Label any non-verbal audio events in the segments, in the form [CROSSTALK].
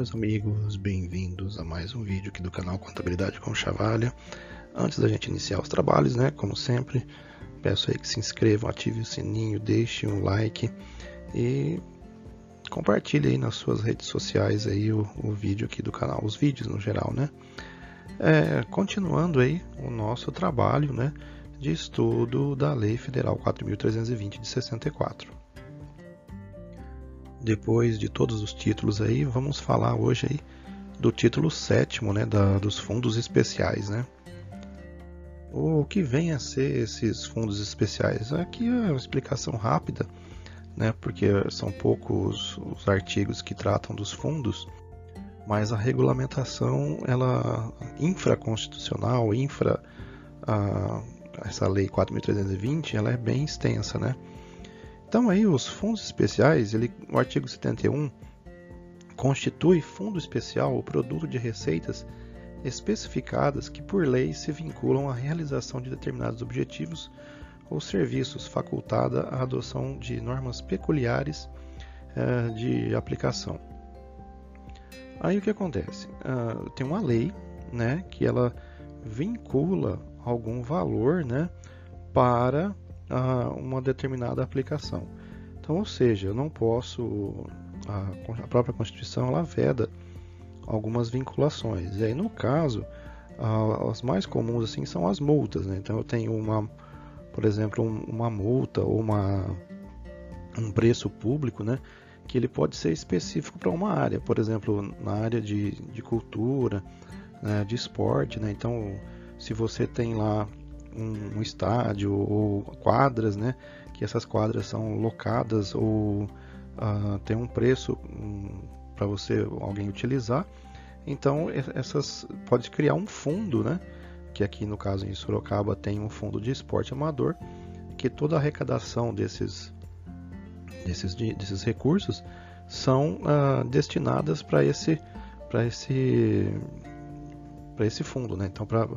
meus amigos, bem-vindos a mais um vídeo aqui do canal Contabilidade com Chavalha. Antes da gente iniciar os trabalhos, né, como sempre, peço aí que se inscrevam, ative o sininho, deixe um like e compartilhe aí nas suas redes sociais aí o, o vídeo aqui do canal, os vídeos no geral, né. É, continuando aí o nosso trabalho, né, de estudo da Lei Federal 4.320 de 64. Depois de todos os títulos aí, vamos falar hoje aí do título sétimo, né, da, dos fundos especiais, né? O que vem a ser esses fundos especiais? Aqui é uma explicação rápida, né, porque são poucos os artigos que tratam dos fundos, mas a regulamentação, ela infraconstitucional, infra a, essa lei 4.320, ela é bem extensa, né? Então aí os fundos especiais, ele, o artigo 71 constitui fundo especial o produto de receitas especificadas que por lei se vinculam à realização de determinados objetivos ou serviços, facultada a adoção de normas peculiares uh, de aplicação. Aí o que acontece? Uh, tem uma lei, né, que ela vincula algum valor, né, para uma determinada aplicação. Então, ou seja, eu não posso a, a própria Constituição ela veda algumas vinculações. E aí, no caso, as mais comuns assim são as multas. Né? Então, eu tenho uma, por exemplo, um, uma multa ou uma, um preço público, né? que ele pode ser específico para uma área, por exemplo, na área de, de cultura, né, de esporte. Né? Então, se você tem lá um, um estádio ou quadras, né? Que essas quadras são locadas ou uh, tem um preço um, para você alguém utilizar. Então essas pode criar um fundo, né? Que aqui no caso em Sorocaba tem um fundo de esporte amador, que toda a arrecadação desses desses, desses recursos são uh, destinadas para esse para esse para esse fundo, né? Então para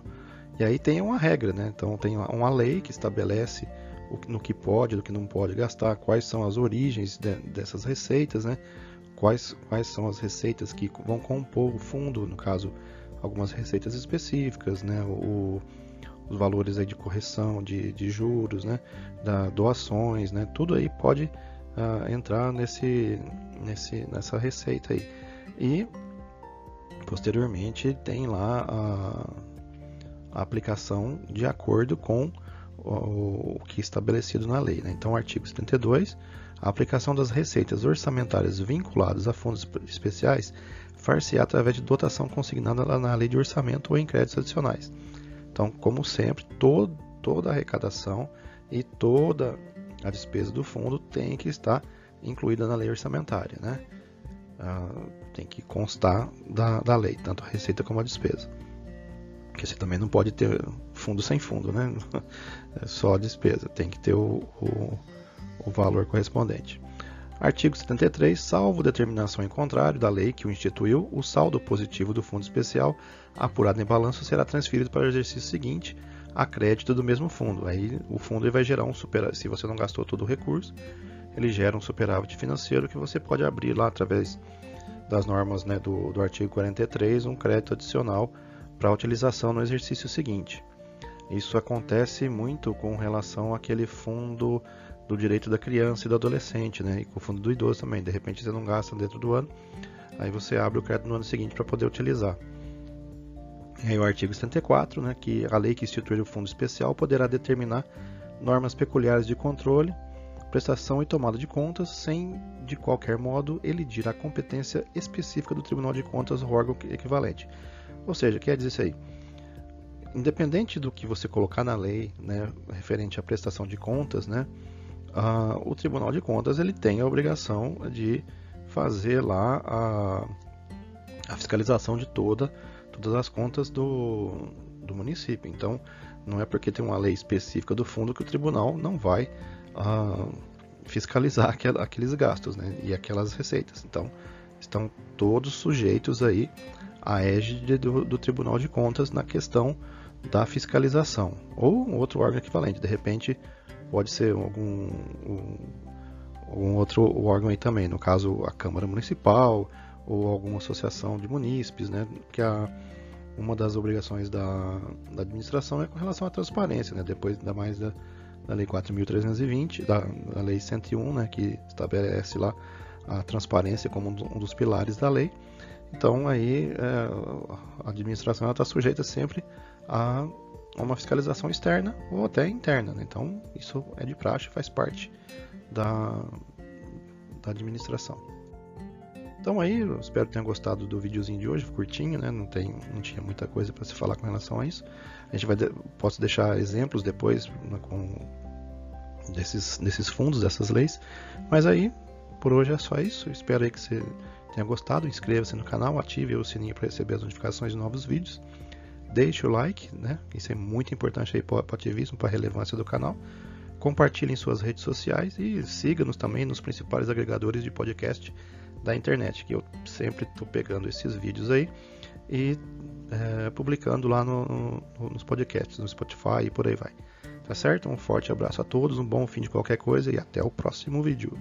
e aí tem uma regra, né? Então tem uma lei que estabelece o, no que pode, no que não pode gastar, quais são as origens de, dessas receitas, né? Quais, quais são as receitas que vão compor o fundo, no caso, algumas receitas específicas, né? O, os valores aí de correção de, de juros, né? Da, doações, né? Tudo aí pode uh, entrar nesse, nesse, nessa receita aí. E posteriormente tem lá a a aplicação de acordo com o que é estabelecido na lei. Né? Então, artigo 72, a aplicação das receitas orçamentárias vinculadas a fundos especiais far-se através de dotação consignada na lei de orçamento ou em créditos adicionais. Então, como sempre, todo, toda a arrecadação e toda a despesa do fundo tem que estar incluída na lei orçamentária. Né? Ah, tem que constar da, da lei, tanto a receita como a despesa. Porque você também não pode ter fundo sem fundo, né? [LAUGHS] É só despesa, tem que ter o, o, o valor correspondente. Artigo 73. Salvo determinação em contrário da lei que o instituiu, o saldo positivo do fundo especial apurado em balanço será transferido para o exercício seguinte a crédito do mesmo fundo. Aí o fundo vai gerar um superávit. Se você não gastou todo o recurso, ele gera um superávit financeiro que você pode abrir lá através das normas né, do, do artigo 43 um crédito adicional para utilização no exercício seguinte. Isso acontece muito com relação àquele fundo do direito da criança e do adolescente, né? E com o fundo do idoso também. De repente você não gasta dentro do ano, aí você abre o crédito no ano seguinte para poder utilizar. E aí o artigo 74, né, que a lei que instituir o fundo especial poderá determinar normas peculiares de controle, prestação e tomada de contas, sem de qualquer modo elidir a competência específica do Tribunal de Contas ou órgão equivalente. Ou seja, quer dizer isso aí. Independente do que você colocar na lei, né, referente à prestação de contas, né, o Tribunal de Contas ele tem a obrigação de fazer lá a, a fiscalização de toda, todas as contas do, do município. Então, não é porque tem uma lei específica do fundo que o tribunal não vai uh, fiscalizar aquel, aqueles gastos né, e aquelas receitas. Então, estão todos sujeitos aí a égide do, do Tribunal de Contas na questão da fiscalização, ou um outro órgão equivalente, de repente pode ser algum, um, algum outro órgão aí também, no caso a Câmara Municipal, ou alguma associação de munícipes, né? Que a, uma das obrigações da, da administração é com relação à transparência, né? Depois, ainda mais da, da Lei 4.320, da, da Lei 101, né? Que estabelece lá a transparência como um dos pilares da lei. Então, aí, é, a administração está sujeita sempre a uma fiscalização externa ou até interna. Né? Então, isso é de praxe, faz parte da, da administração. Então aí, eu espero que tenham gostado do videozinho de hoje, curtinho, né? Não, tem, não tinha muita coisa para se falar com relação a isso. A gente vai posso deixar exemplos depois né, com desses, desses fundos, dessas leis. Mas aí, por hoje é só isso. Espero aí que você tenha gostado. Inscreva-se no canal, ative o sininho para receber as notificações de novos vídeos. Deixe o like, né? Isso é muito importante aí para o ativismo, para a relevância do canal. Compartilhe em suas redes sociais e siga-nos também nos principais agregadores de podcast da internet, que eu sempre estou pegando esses vídeos aí e é, publicando lá no, no, nos podcasts, no Spotify e por aí vai. Tá certo? Um forte abraço a todos, um bom fim de qualquer coisa e até o próximo vídeo.